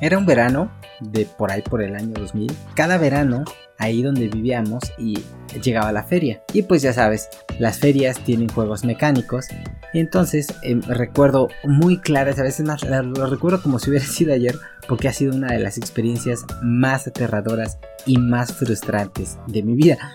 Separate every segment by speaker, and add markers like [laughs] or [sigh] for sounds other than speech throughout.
Speaker 1: Era un verano de por ahí por el año 2000. Cada verano ahí donde vivíamos y llegaba la feria. Y pues ya sabes, las ferias tienen juegos mecánicos. Y entonces em, recuerdo muy claras, a veces más, lo recuerdo como si hubiera [laughs] sido ayer, porque ha sido una de las experiencias más aterradoras y más frustrantes de mi vida.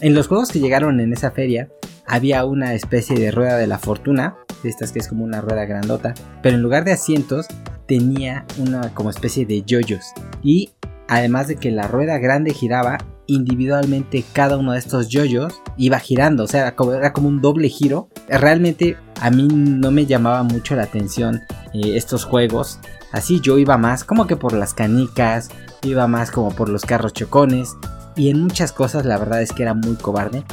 Speaker 1: En los juegos que llegaron en esa feria había una especie de rueda de la fortuna, de estas que es como una rueda grandota, pero en lugar de asientos tenía una como especie de yoyos y además de que la rueda grande giraba, individualmente cada uno de estos yoyos iba girando, o sea, era como un doble giro. Realmente a mí no me llamaba mucho la atención eh, estos juegos. Así yo iba más como que por las canicas, iba más como por los carros chocones. Y en muchas cosas la verdad es que era muy cobarde.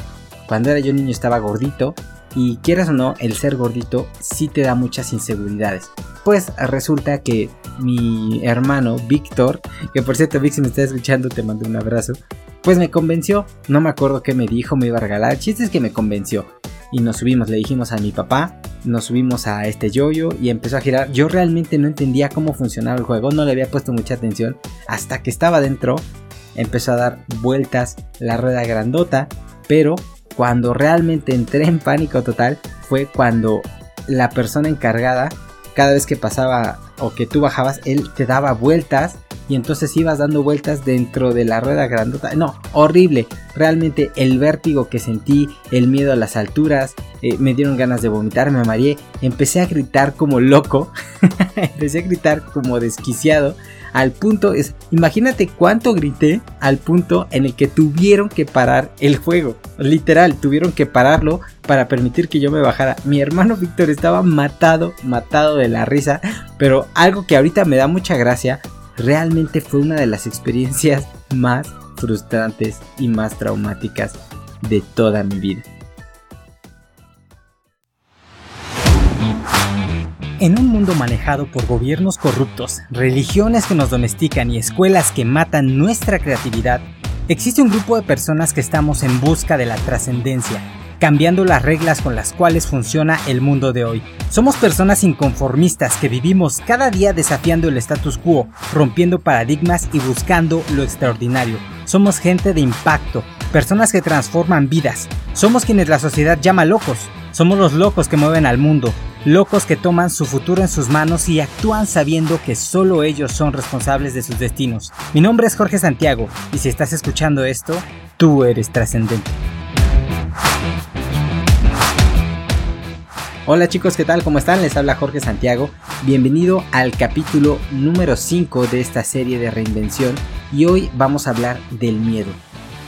Speaker 1: Cuando era yo niño estaba gordito y quieras o no, el ser gordito sí te da muchas inseguridades. Pues resulta que mi hermano Víctor, que por cierto Vic si me estás escuchando te mando un abrazo, pues me convenció, no me acuerdo qué me dijo, me iba a regalar, es que me convenció. Y nos subimos, le dijimos a mi papá, nos subimos a este yoyo y empezó a girar. Yo realmente no entendía cómo funcionaba el juego, no le había puesto mucha atención hasta que estaba dentro, empezó a dar vueltas la rueda grandota, pero cuando realmente entré en pánico total fue cuando la persona encargada, cada vez que pasaba o que tú bajabas, él te daba vueltas y entonces ibas dando vueltas dentro de la rueda grandota. No, horrible. Realmente el vértigo que sentí, el miedo a las alturas, eh, me dieron ganas de vomitar, me mareé. Empecé a gritar como loco, [laughs] empecé a gritar como desquiciado al punto es, imagínate cuánto grité al punto en el que tuvieron que parar el juego. Literal, tuvieron que pararlo para permitir que yo me bajara. Mi hermano Víctor estaba matado, matado de la risa, pero algo que ahorita me da mucha gracia, realmente fue una de las experiencias más frustrantes y más traumáticas de toda mi vida. En un mundo manejado por gobiernos corruptos, religiones que nos domestican y escuelas que matan nuestra creatividad, existe un grupo de personas que estamos en busca de la trascendencia, cambiando las reglas con las cuales funciona el mundo de hoy. Somos personas inconformistas que vivimos cada día desafiando el status quo, rompiendo paradigmas y buscando lo extraordinario. Somos gente de impacto, personas que transforman vidas. Somos quienes la sociedad llama locos. Somos los locos que mueven al mundo, locos que toman su futuro en sus manos y actúan sabiendo que solo ellos son responsables de sus destinos. Mi nombre es Jorge Santiago y si estás escuchando esto, tú eres trascendente. Hola chicos, ¿qué tal? ¿Cómo están? Les habla Jorge Santiago. Bienvenido al capítulo número 5 de esta serie de reinvención y hoy vamos a hablar del miedo.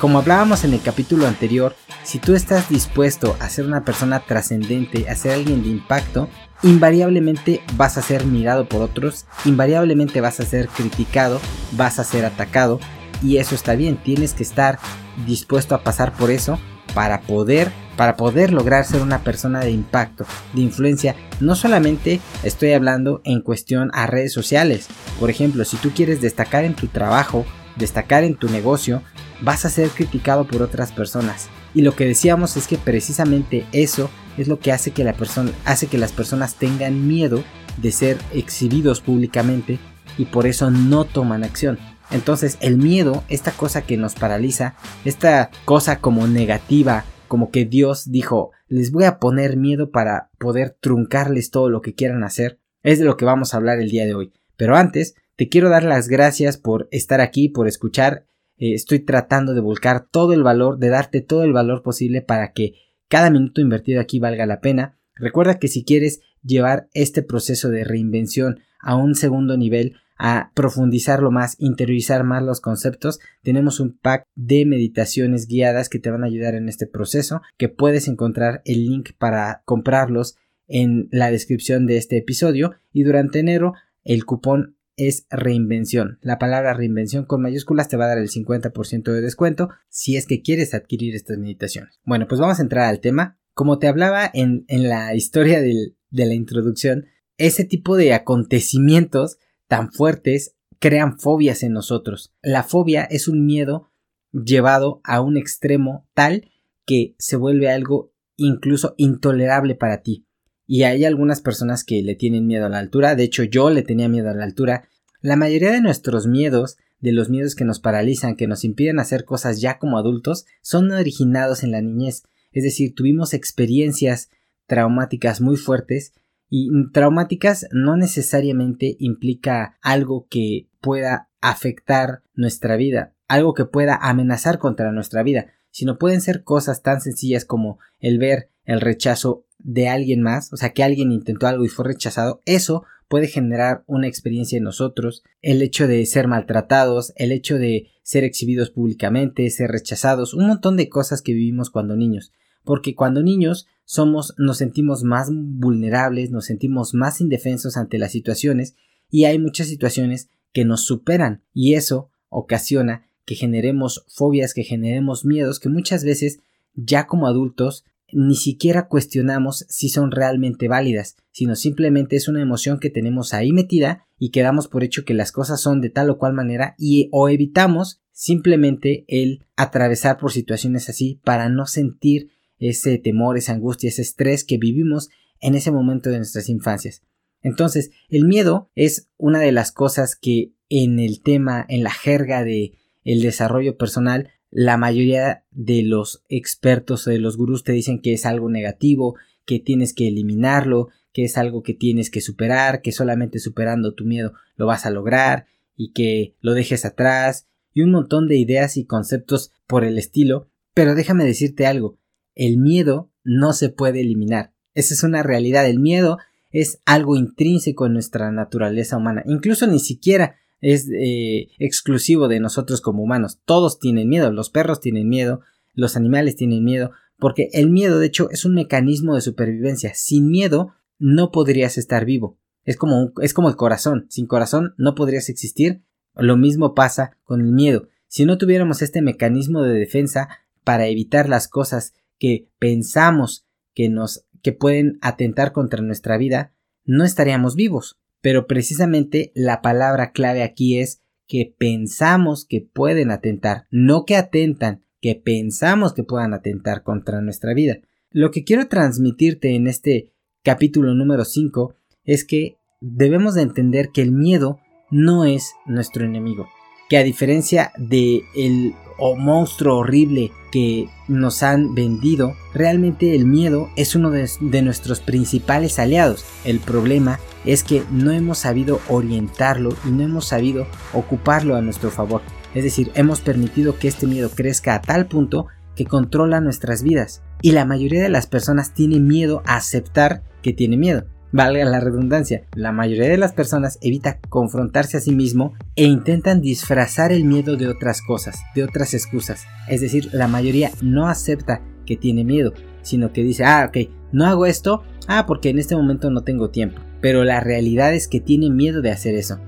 Speaker 1: Como hablábamos en el capítulo anterior, si tú estás dispuesto a ser una persona trascendente, a ser alguien de impacto, invariablemente vas a ser mirado por otros, invariablemente vas a ser criticado, vas a ser atacado y eso está bien, tienes que estar dispuesto a pasar por eso para poder para poder lograr ser una persona de impacto, de influencia. No solamente estoy hablando en cuestión a redes sociales. Por ejemplo, si tú quieres destacar en tu trabajo, destacar en tu negocio, vas a ser criticado por otras personas. Y lo que decíamos es que precisamente eso es lo que hace que, la persona, hace que las personas tengan miedo de ser exhibidos públicamente y por eso no toman acción. Entonces el miedo, esta cosa que nos paraliza, esta cosa como negativa, como que Dios dijo, les voy a poner miedo para poder truncarles todo lo que quieran hacer, es de lo que vamos a hablar el día de hoy. Pero antes, te quiero dar las gracias por estar aquí, por escuchar eh, estoy tratando de volcar todo el valor, de darte todo el valor posible para que cada minuto invertido aquí valga la pena. Recuerda que si quieres llevar este proceso de reinvención a un segundo nivel, a profundizarlo más, interiorizar más los conceptos, tenemos un pack de meditaciones guiadas que te van a ayudar en este proceso, que puedes encontrar el link para comprarlos en la descripción de este episodio y durante enero el cupón es reinvención. La palabra reinvención con mayúsculas te va a dar el 50% de descuento si es que quieres adquirir estas meditaciones. Bueno, pues vamos a entrar al tema. Como te hablaba en, la historia de la introducción, ese tipo de acontecimientos tan fuertes crean fobias en nosotros. La fobia es un miedo llevado a un extremo tal que se vuelve algo incluso intolerable para ti. Y hay algunas personas que le tienen miedo a la altura. De hecho, yo le tenía miedo a la altura. La mayoría de nuestros miedos, de los miedos que nos paralizan, que nos impiden hacer cosas ya como adultos, son originados en la niñez. Es decir, tuvimos experiencias traumáticas muy fuertes y traumáticas no necesariamente implica algo que pueda afectar nuestra vida, algo que pueda amenazar contra nuestra vida, sino pueden ser cosas tan sencillas como el ver el rechazo de alguien más, o sea, que alguien intentó algo y fue rechazado, eso puede generar una experiencia en nosotros, el hecho de ser maltratados, el hecho de ser exhibidos públicamente, ser rechazados, un montón de cosas que vivimos cuando niños, porque cuando niños somos nos sentimos más vulnerables, nos sentimos más indefensos ante las situaciones y hay muchas situaciones que nos superan. Y eso ocasiona que generemos fobias, que generemos miedos que muchas veces ya como adultos ni siquiera cuestionamos si son realmente válidas, sino simplemente es una emoción que tenemos ahí metida y quedamos por hecho que las cosas son de tal o cual manera y o evitamos simplemente el atravesar por situaciones así para no sentir ese temor, esa angustia, ese estrés que vivimos en ese momento de nuestras infancias. Entonces, el miedo es una de las cosas que en el tema, en la jerga de el desarrollo personal, la mayoría de los expertos o de los gurús te dicen que es algo negativo, que tienes que eliminarlo, que es algo que tienes que superar, que solamente superando tu miedo lo vas a lograr y que lo dejes atrás y un montón de ideas y conceptos por el estilo. Pero déjame decirte algo, el miedo no se puede eliminar. Esa es una realidad. El miedo es algo intrínseco en nuestra naturaleza humana. Incluso ni siquiera es eh, exclusivo de nosotros como humanos. Todos tienen miedo. Los perros tienen miedo. Los animales tienen miedo. Porque el miedo, de hecho, es un mecanismo de supervivencia. Sin miedo no podrías estar vivo. Es como, es como el corazón. Sin corazón no podrías existir. Lo mismo pasa con el miedo. Si no tuviéramos este mecanismo de defensa para evitar las cosas que pensamos que nos que pueden atentar contra nuestra vida, no estaríamos vivos. Pero precisamente la palabra clave aquí es que pensamos que pueden atentar, no que atentan, que pensamos que puedan atentar contra nuestra vida. Lo que quiero transmitirte en este capítulo número 5 es que debemos de entender que el miedo no es nuestro enemigo, que a diferencia de el o monstruo horrible que nos han vendido, realmente el miedo es uno de, de, nuestros principales aliados. El problema es que no hemos sabido orientarlo y no hemos sabido ocuparlo a nuestro favor. Es decir, hemos permitido que este miedo crezca a tal punto que controla nuestras vidas. Y la mayoría de las personas tiene miedo a aceptar que tiene miedo valga la redundancia, la mayoría de las personas evita confrontarse a sí mismo e intentan disfrazar el miedo de otras cosas, de otras excusas. Es decir, la mayoría no acepta que tiene miedo, sino que dice, ah, ok, no hago esto, ah, porque en este momento no tengo tiempo. Pero la realidad es que tiene miedo de hacer eso.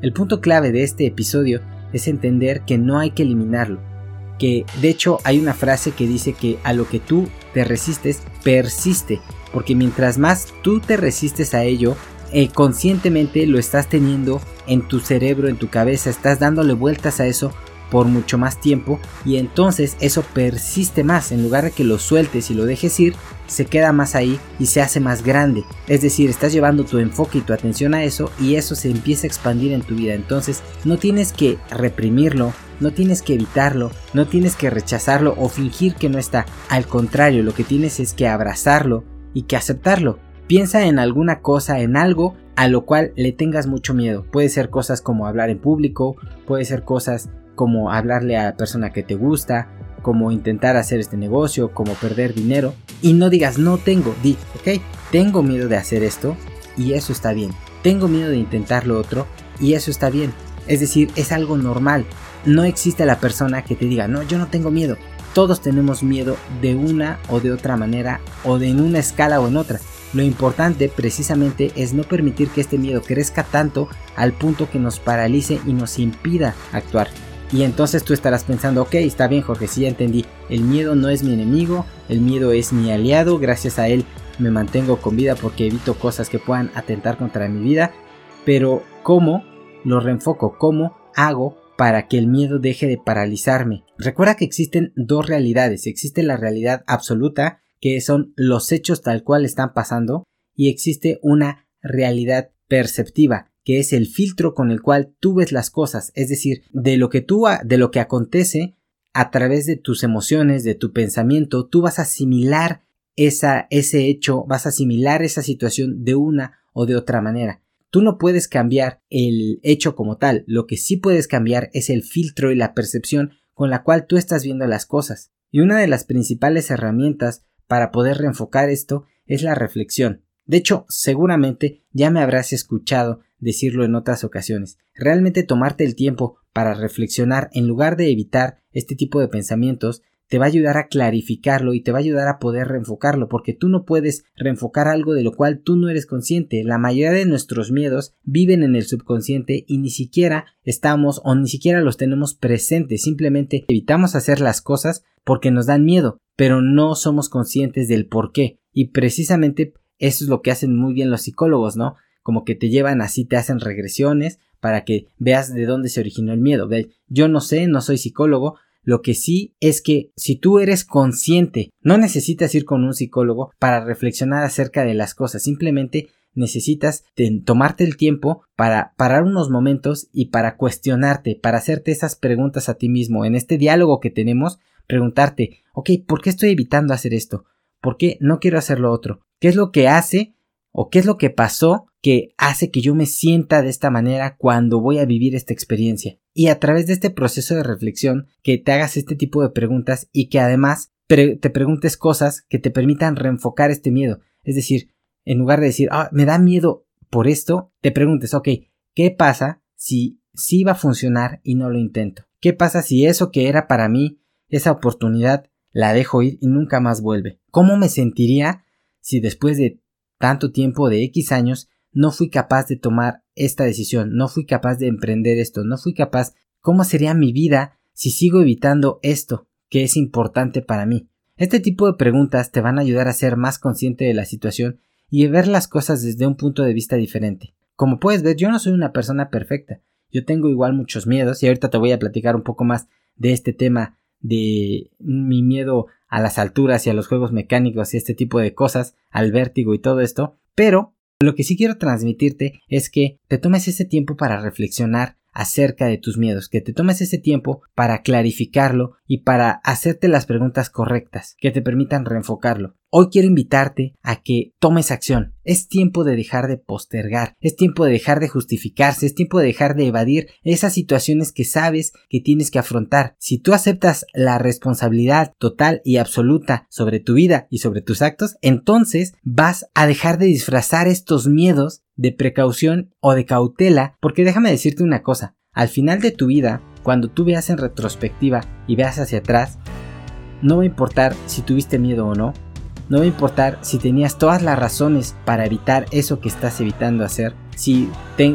Speaker 1: El punto clave de este episodio es entender que no hay que eliminarlo, que de hecho hay una frase que dice que a lo que tú te resistes persiste porque mientras más tú te resistes a ello, eh, conscientemente lo estás teniendo en tu cerebro, en tu cabeza, estás dándole vueltas a eso por mucho más tiempo y entonces eso persiste más, en lugar de que lo sueltes y lo dejes ir, se queda más ahí y se hace más grande. Es decir, estás llevando tu enfoque y tu atención a eso y eso se empieza a expandir en tu vida. Entonces no tienes que reprimirlo, no tienes que evitarlo, no tienes que rechazarlo o fingir que no está. Al contrario, lo que tienes es que abrazarlo y que aceptarlo. Piensa en alguna cosa, en algo a lo cual le tengas mucho miedo. Puede ser cosas como hablar en público, puede ser cosas como hablarle a la persona que te gusta, como intentar hacer este negocio, como perder dinero. Y no digas no tengo, di, ok, tengo miedo de hacer esto y eso está bien. Tengo miedo de intentar lo otro y eso está bien. Es decir, es algo normal. No existe la persona que te diga, no, yo no tengo miedo. Todos tenemos miedo de una o de otra manera o de en una escala o en otra. Lo importante precisamente es no permitir que este miedo crezca tanto al punto que nos paralice y nos impida actuar. Y entonces tú estarás pensando, ok, está bien Jorge, sí ya entendí, el miedo no es mi enemigo, el miedo es mi aliado, gracias a él me mantengo con vida porque evito cosas que puedan atentar contra mi vida, pero ¿cómo lo reenfoco? ¿Cómo hago para que el miedo deje de paralizarme. Recuerda que existen dos realidades. Existe la realidad absoluta, que son los hechos tal cual están pasando, y existe una realidad perceptiva, que es el filtro con el cual tú ves las cosas, es decir, de lo que tú de lo que acontece a través de tus emociones, de tu pensamiento, tú vas a asimilar ese hecho, vas a asimilar esa situación de una o de otra manera. Tú no puedes cambiar el hecho como tal, lo que sí puedes cambiar es el filtro y la percepción con la cual tú estás viendo las cosas. Y una de las principales herramientas para poder reenfocar esto es la reflexión. De hecho, seguramente ya me habrás escuchado decirlo en otras ocasiones. Realmente tomarte el tiempo para reflexionar en lugar de evitar este tipo de pensamientos te va a ayudar a clarificarlo y te va a ayudar a poder reenfocarlo, porque tú no puedes reenfocar algo de lo cual tú no eres consciente. La mayoría de nuestros miedos viven en el subconsciente y ni siquiera estamos o ni siquiera los tenemos presentes, simplemente evitamos hacer las cosas porque nos dan miedo, pero no somos conscientes del por qué. Y precisamente eso es lo que hacen muy bien los psicólogos, ¿no? Como que te llevan así, te hacen regresiones para que veas de dónde se originó el miedo. Yo no sé, no soy psicólogo, lo que sí es que si tú eres consciente, no necesitas ir con un psicólogo para reflexionar acerca de las cosas, simplemente necesitas tomarte el tiempo para parar unos momentos y para cuestionarte, para hacerte esas preguntas a ti mismo. En este diálogo que tenemos, preguntarte, ok, ¿por qué estoy evitando hacer esto? ¿Por qué no quiero hacer lo otro? ¿Qué es lo que hace o qué es lo que pasó que hace que yo me sienta de esta manera cuando voy a vivir esta experiencia. Y a través de este proceso de reflexión, que te hagas este tipo de preguntas y que además te preguntes cosas que te permitan reenfocar este miedo. Es decir, en lugar de decir, ah, me da miedo por esto, te preguntes, ok, ¿qué pasa si sí va a funcionar y no lo intento? ¿Qué pasa si eso que era para mí, esa oportunidad, la dejo ir y nunca más vuelve? ¿Cómo me sentiría si después de tanto tiempo de X años no fui capaz de tomar esta decisión, no fui capaz de emprender esto, no fui capaz, ¿cómo sería mi vida si sigo evitando esto que es importante para mí? Este tipo de preguntas te van a ayudar a ser más consciente de la situación y a ver las cosas desde un punto de vista diferente. Como puedes ver, yo no soy una persona perfecta. Yo tengo igual muchos miedos y ahorita te voy a platicar un poco más de este tema de mi miedo a las alturas y a los juegos mecánicos y este tipo de cosas, al vértigo y todo esto, pero lo que sí quiero transmitirte es que te tomes ese tiempo para reflexionar acerca de tus miedos, que te tomes ese tiempo para clarificarlo y para hacerte las preguntas correctas que te permitan reenfocarlo. Hoy quiero invitarte a que tomes acción. Es tiempo de dejar de postergar, es tiempo de dejar de justificarse, es tiempo de dejar de evadir esas situaciones que sabes que tienes que afrontar. Si tú aceptas la responsabilidad total y absoluta sobre tu vida y sobre tus actos, entonces vas a dejar de disfrazar estos miedos de precaución o de cautela, porque déjame decirte una cosa, al final de tu vida, cuando tú veas en retrospectiva y veas hacia atrás, no va a importar si tuviste miedo o no, no va a importar si tenías todas las razones para evitar eso que estás evitando hacer, si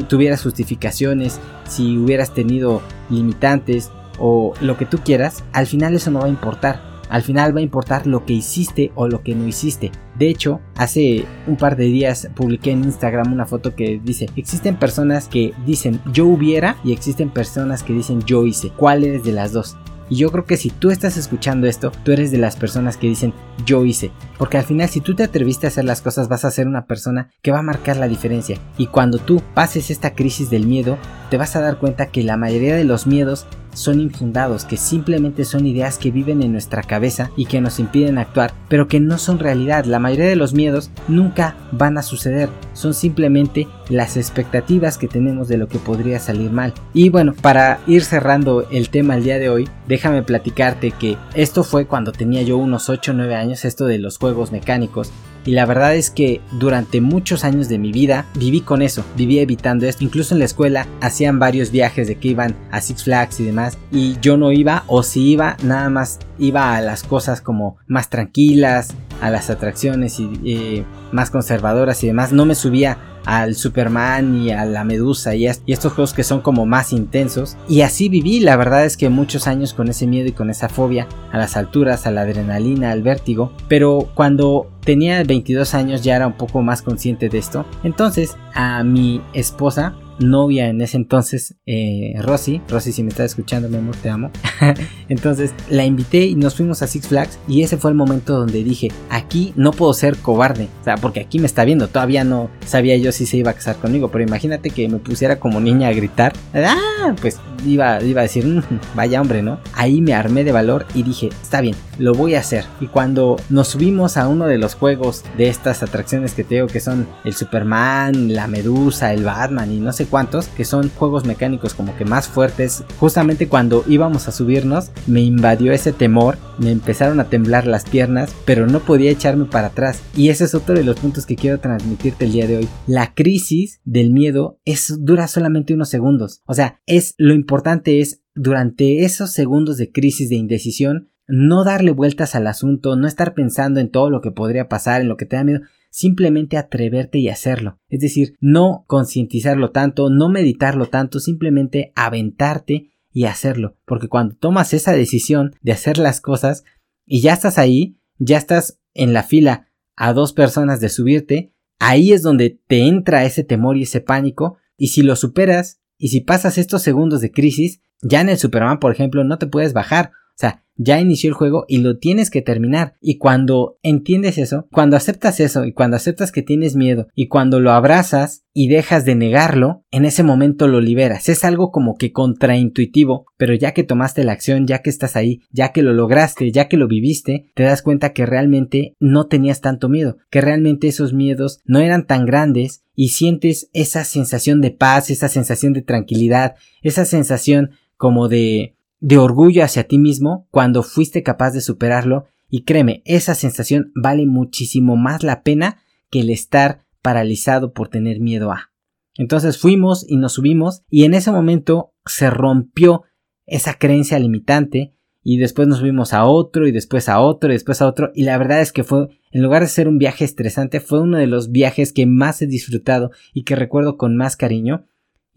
Speaker 1: tuvieras justificaciones, si hubieras tenido limitantes o lo que tú quieras, al final eso no va a importar. Al final va a importar lo que hiciste o lo que no hiciste. De hecho, hace un par de días publiqué en Instagram una foto que dice, existen personas que dicen yo hubiera y existen personas que dicen yo hice. ¿Cuál eres de las dos? Y yo creo que si tú estás escuchando esto, tú eres de las personas que dicen yo hice. Porque al final si tú te atreviste a hacer las cosas vas a ser una persona que va a marcar la diferencia. Y cuando tú pases esta crisis del miedo, te vas a dar cuenta que la mayoría de los miedos son infundados, que simplemente son ideas que viven en nuestra cabeza y que nos impiden actuar, pero que no son realidad. La mayoría de los miedos nunca van a suceder, son simplemente las expectativas que tenemos de lo que podría salir mal. Y bueno, para ir cerrando el tema el día de hoy, déjame platicarte que esto fue cuando tenía yo unos 8 o 9 años, esto de los juegos mecánicos. Y la verdad es que durante muchos años de mi vida viví con eso, viví evitando esto. Incluso en la escuela hacían varios viajes de que iban a Six Flags y demás. Y yo no iba, o si iba, nada más iba a las cosas como más tranquilas, a las atracciones y eh, más conservadoras y demás. No me subía al Superman y a la Medusa y, estos juegos que son como más intensos. Y así viví, la verdad es que muchos años con ese miedo y con esa fobia a las alturas, a la adrenalina, al vértigo. Pero cuando tenía 22 años ya era un poco más consciente de esto. Entonces a mi esposa novia en ese entonces, eh, Rosy. Rosy, si me estás escuchando, mi amor, te amo. [laughs] entonces la invité y nos fuimos a Six Flags. Y ese fue el momento donde dije, aquí no puedo ser cobarde. O sea, porque aquí me está viendo. Todavía no sabía yo si se iba a casar conmigo. Pero imagínate que me pusiera como niña a gritar. Ah, pues iba, iba a decir, mm, vaya hombre, ¿no? Ahí me armé de valor y dije, está bien, lo voy a hacer. Y cuando nos subimos a uno de los juegos de estas atracciones que te digo que son el Superman, la Medusa, el Batman y no sé cuántos, que son juegos mecánicos como que más fuertes, justamente cuando íbamos a subirnos me invadió ese temor, me empezaron a temblar las piernas, pero no podía echarme para atrás. Y ese es otro de los puntos que quiero transmitirte el día de hoy. La crisis del miedo es, dura solamente unos segundos. O sea, es lo importante es durante esos segundos de crisis de indecisión no darle vueltas al asunto, no estar pensando en todo lo que podría pasar, en lo que te da miedo, simplemente atreverte y hacerlo. Es decir, no concientizarlo tanto, no meditarlo tanto, simplemente aventarte y hacerlo. Porque cuando tomas esa decisión de hacer las cosas y ya estás ahí, ya estás en la fila a dos personas de subirte, ahí es donde te entra ese temor y ese pánico y si lo superas y si pasas estos segundos de crisis, ya en el Superman, por ejemplo, no te puedes bajar. O sea, ya inició el juego y lo tienes que terminar. Y cuando entiendes eso, cuando aceptas eso y cuando aceptas que tienes miedo y cuando lo abrazas y dejas de negarlo, en ese momento lo liberas. Es algo como que contraintuitivo, pero ya que tomaste la acción, ya que estás ahí, ya que lo lograste, ya que lo viviste, te das cuenta que realmente no tenías tanto miedo, que realmente esos miedos no eran tan grandes y sientes esa sensación de paz, esa sensación de tranquilidad, esa sensación como de de orgullo hacia ti mismo cuando fuiste capaz de superarlo y créeme, esa sensación vale muchísimo más la pena que el estar paralizado por tener miedo a. Entonces fuimos y nos subimos y en ese momento se rompió esa creencia limitante y después nos subimos a otro y después a otro y después a otro y la verdad es que fue en lugar de ser un viaje estresante fue uno de los viajes que más he disfrutado y que recuerdo con más cariño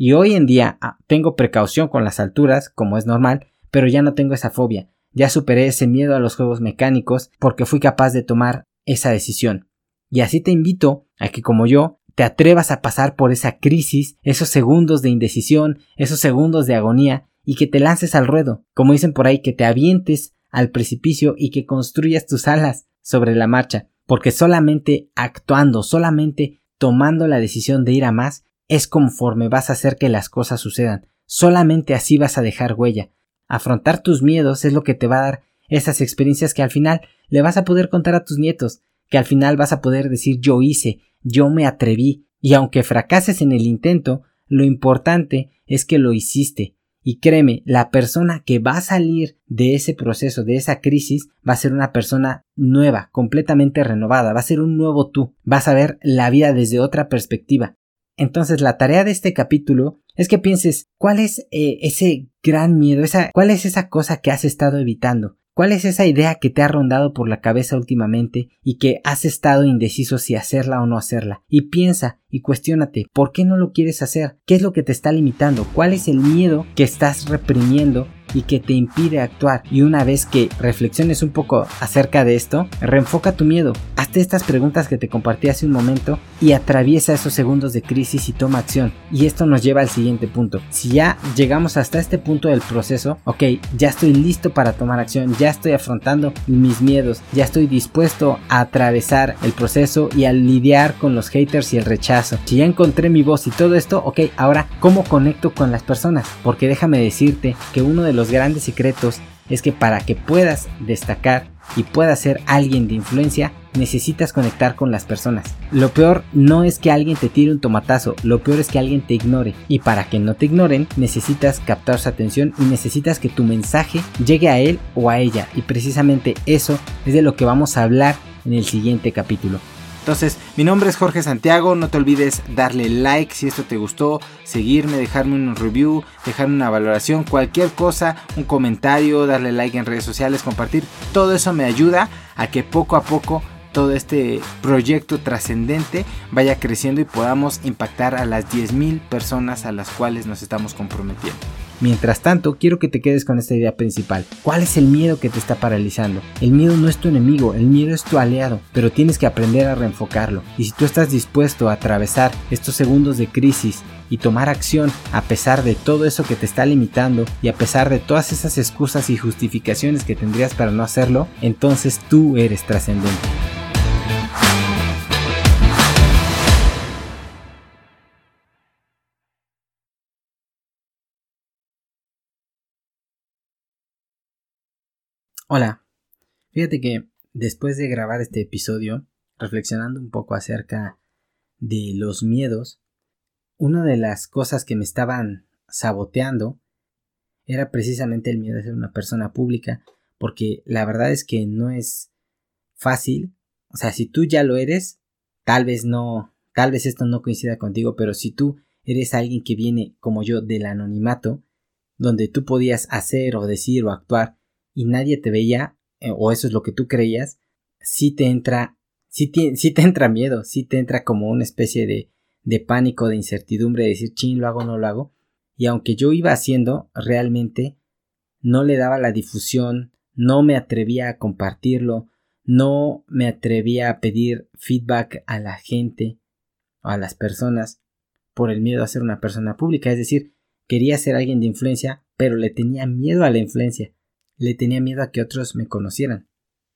Speaker 1: y hoy en día ah, tengo precaución con las alturas como es normal pero ya no tengo esa fobia, ya superé ese miedo a los juegos mecánicos porque fui capaz de tomar esa decisión. Y así te invito a que como yo te atrevas a pasar por esa crisis, esos segundos de indecisión, esos segundos de agonía y que te lances al ruedo, como dicen por ahí, que te avientes al precipicio y que construyas tus alas sobre la marcha, porque solamente actuando, solamente tomando la decisión de ir a más, es conforme vas a hacer que las cosas sucedan. Solamente así vas a dejar huella, Afrontar tus miedos es lo que te va a dar esas experiencias que al final le vas a poder contar a tus nietos, que al final vas a poder decir yo hice, yo me atreví, y aunque fracases en el intento, lo importante es que lo hiciste. Y créeme, la persona que va a salir de ese proceso, de esa crisis, va a ser una persona nueva, completamente renovada, va a ser un nuevo tú, vas a ver la vida desde otra perspectiva. Entonces la tarea de este capítulo es que pienses cuál es eh, ese gran miedo, esa, cuál es esa cosa que has estado evitando, cuál es esa idea que te ha rondado por la cabeza últimamente y que has estado indeciso si hacerla o no hacerla. Y piensa y cuestiónate, ¿por qué no lo quieres hacer? ¿Qué es lo que te está limitando? ¿Cuál es el miedo que estás reprimiendo y que te impide actuar. Y una vez que reflexiones un poco acerca de esto, reenfoca tu miedo. Hazte estas preguntas que te compartí hace un momento y atraviesa esos segundos de crisis y toma acción. Y esto nos lleva al siguiente punto. Si ya llegamos hasta este punto del proceso, ok, ya estoy listo para tomar acción, ya estoy afrontando mis miedos, ya estoy dispuesto a atravesar el proceso y a lidiar con los haters y el rechazo. Si ya encontré mi voz y todo esto, ok, ahora, ¿cómo conecto con las personas? Porque déjame decirte que uno de los los grandes secretos es que para que puedas destacar y puedas ser alguien de influencia, necesitas conectar con las personas. Lo peor no es que alguien te tire un tomatazo, lo peor es que alguien te ignore. Y para que no te ignoren, necesitas captar su atención y necesitas que tu mensaje llegue a él o a ella. Y precisamente eso es de lo que vamos a hablar en el siguiente capítulo. Entonces, mi nombre es Jorge Santiago, no te olvides darle like si esto te gustó, seguirme, dejarme un review, dejarme una valoración, cualquier cosa, un comentario, darle like en redes sociales, compartir, todo eso me ayuda a que poco a poco todo este proyecto trascendente vaya creciendo y podamos impactar a las 10.000 personas a las cuales nos estamos comprometiendo. Mientras tanto, quiero que te quedes con esta idea principal. ¿Cuál es el miedo que te está paralizando? El miedo no es tu enemigo, el miedo es tu aliado, pero tienes que aprender a reenfocarlo. Y si tú estás dispuesto a atravesar estos segundos de crisis y tomar acción a pesar de todo eso que te está limitando y a pesar de todas esas excusas y justificaciones que tendrías para no hacerlo, entonces tú eres trascendente. Hola, fíjate que después de grabar este episodio, reflexionando un poco acerca de los miedos, una de las cosas que me estaban saboteando era precisamente el miedo de ser una persona pública, porque la verdad es que no es fácil, o sea, si tú ya lo eres, tal vez no, tal vez esto no coincida contigo, pero si tú eres alguien que viene como yo del anonimato, donde tú podías hacer o decir o actuar y nadie te veía, eh, o eso es lo que tú creías, sí te entra, sí te, te [laughs] entra miedo, sí te entra como una especie de, de pánico, de incertidumbre, de decir, chin, lo hago, no lo hago. Y aunque yo iba haciendo, realmente no le daba la difusión, no me atrevía a compartirlo, no me atrevía a pedir feedback a la gente a las personas por el miedo a ser una persona pública. Es decir, quería ser alguien de influencia, pero le tenía miedo a la influencia le tenía miedo a que otros me conocieran.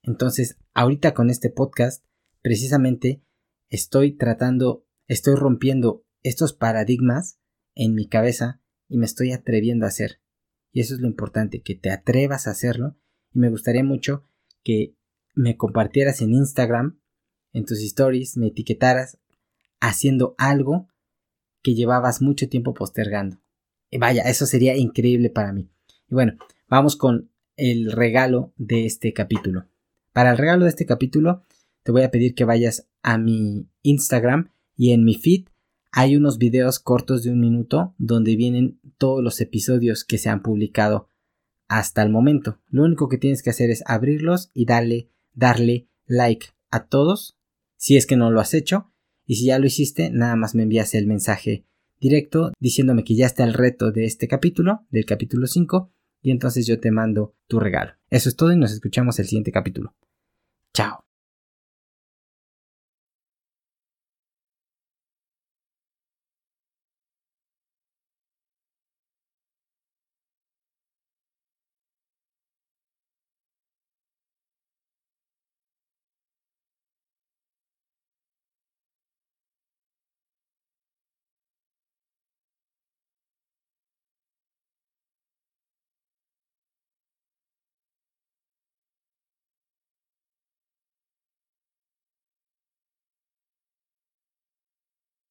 Speaker 1: Entonces, ahorita con este podcast, precisamente estoy tratando, estoy rompiendo estos paradigmas en mi cabeza y me estoy atreviendo a hacer. Y eso es lo importante, que te atrevas a hacerlo. Y me gustaría mucho que me compartieras en Instagram, en tus stories, me etiquetaras haciendo algo que llevabas mucho tiempo postergando. Y vaya, eso sería increíble para mí. Y bueno, vamos con el regalo de este capítulo. Para el regalo de este capítulo te voy a pedir que vayas a mi Instagram y en mi feed hay unos videos cortos de un minuto donde vienen todos los episodios que se han publicado hasta el momento. Lo único que tienes que hacer es abrirlos y darle, darle like a todos si es que no lo has hecho y si ya lo hiciste nada más me envías el mensaje directo diciéndome que ya está el reto de este capítulo, del capítulo 5 y entonces yo te mando tu regalo. Eso es todo y nos escuchamos el siguiente capítulo. Chao.